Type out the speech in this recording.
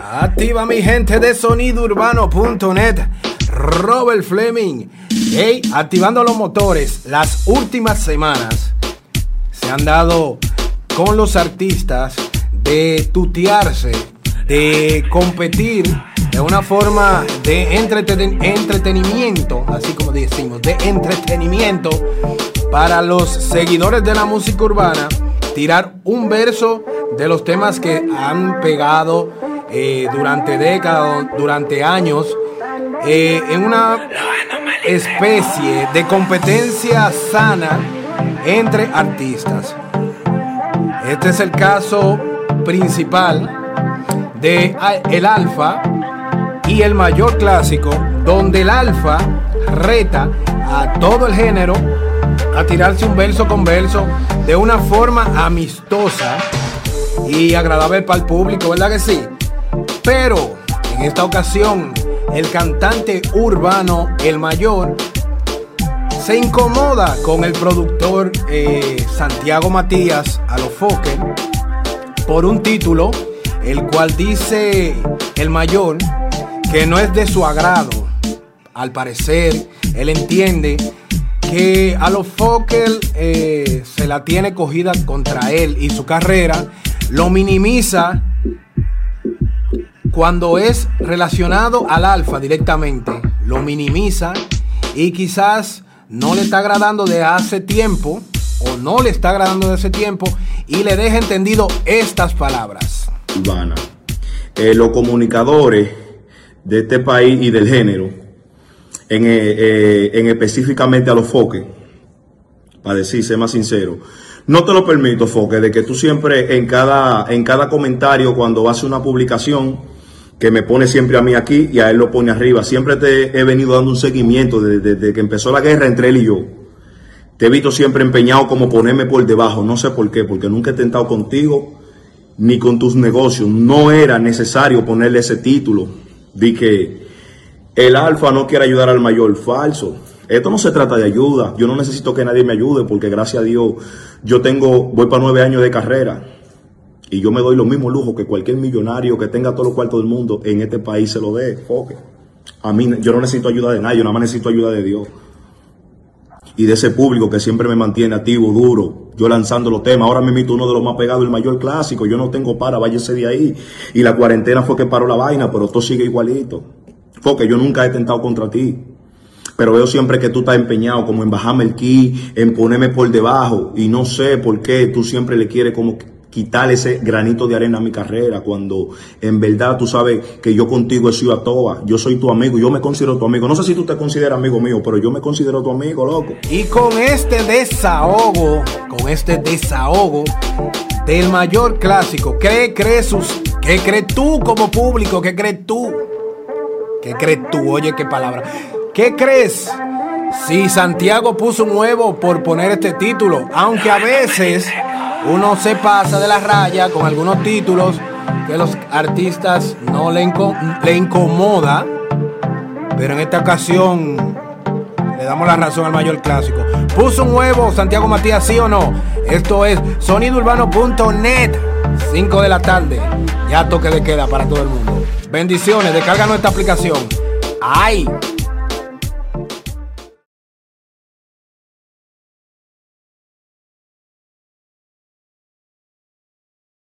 Activa mi gente de sonidourbano.net. Robert Fleming. Hey, activando los motores. Las últimas semanas se han dado con los artistas de tutearse, de competir de una forma de entretenimiento, así como decimos, de entretenimiento para los seguidores de la música urbana, tirar un verso de los temas que han pegado eh, durante décadas, durante años, eh, en una especie de competencia sana entre artistas. Este es el caso principal de El Alfa y el mayor clásico, donde el Alfa reta a todo el género a tirarse un verso con verso de una forma amistosa y agradable para el público, ¿verdad que sí? Pero en esta ocasión, el cantante urbano, el mayor, se incomoda con el productor eh, Santiago Matías a Fokker por un título, el cual dice el mayor que no es de su agrado. Al parecer, él entiende que a los Fokker eh, se la tiene cogida contra él y su carrera, lo minimiza cuando es relacionado al alfa directamente, lo minimiza y quizás no le está agradando de hace tiempo o no le está agradando de hace tiempo y le deja entendido estas palabras. Urbana. Eh, los comunicadores de este país y del género, eh, eh, en específicamente a los foques, para decir, ser más sincero, no te lo permito, Foque, de que tú siempre en cada, en cada comentario, cuando haces una publicación, que me pone siempre a mí aquí y a él lo pone arriba. Siempre te he venido dando un seguimiento desde, que empezó la guerra entre él y yo. Te he visto siempre empeñado como ponerme por debajo. No sé por qué, porque nunca he tentado contigo ni con tus negocios. No era necesario ponerle ese título. Di que el alfa no quiere ayudar al mayor. Falso. Esto no se trata de ayuda. Yo no necesito que nadie me ayude porque gracias a Dios yo tengo, voy para nueve años de carrera. Y yo me doy los mismos lujos que cualquier millonario que tenga todos los cuartos del mundo en este país se lo dé. Foque. A mí, yo no necesito ayuda de nadie, yo nada más necesito ayuda de Dios. Y de ese público que siempre me mantiene activo, duro, yo lanzando los temas. Ahora me invito uno de los más pegados, el mayor clásico. Yo no tengo para, váyase de ahí. Y la cuarentena fue que paró la vaina, pero todo sigue igualito. Foque, yo nunca he tentado contra ti. Pero veo siempre que tú estás empeñado como en bajarme el ki, en ponerme por debajo. Y no sé por qué tú siempre le quieres como quitar ese granito de arena a mi carrera cuando en verdad tú sabes que yo contigo he sido a toa, yo soy tu amigo, yo me considero tu amigo. No sé si tú te consideras amigo mío, pero yo me considero tu amigo, loco. Y con este desahogo, con este desahogo del mayor clásico, ¿qué crees, sus, qué crees tú como público? ¿Qué crees tú? ¿Qué crees tú? Oye, qué palabra. ¿Qué crees? Si Santiago puso un huevo por poner este título, aunque a veces uno se pasa de la raya con algunos títulos que los artistas no le, incomoda, pero en esta ocasión le damos la razón al mayor clásico. ¿Puso un huevo Santiago Matías, sí o no? Esto es sonidourbano.net, 5 de la tarde. Ya toque de queda para todo el mundo. Bendiciones, descarga nuestra aplicación. ¡Ay!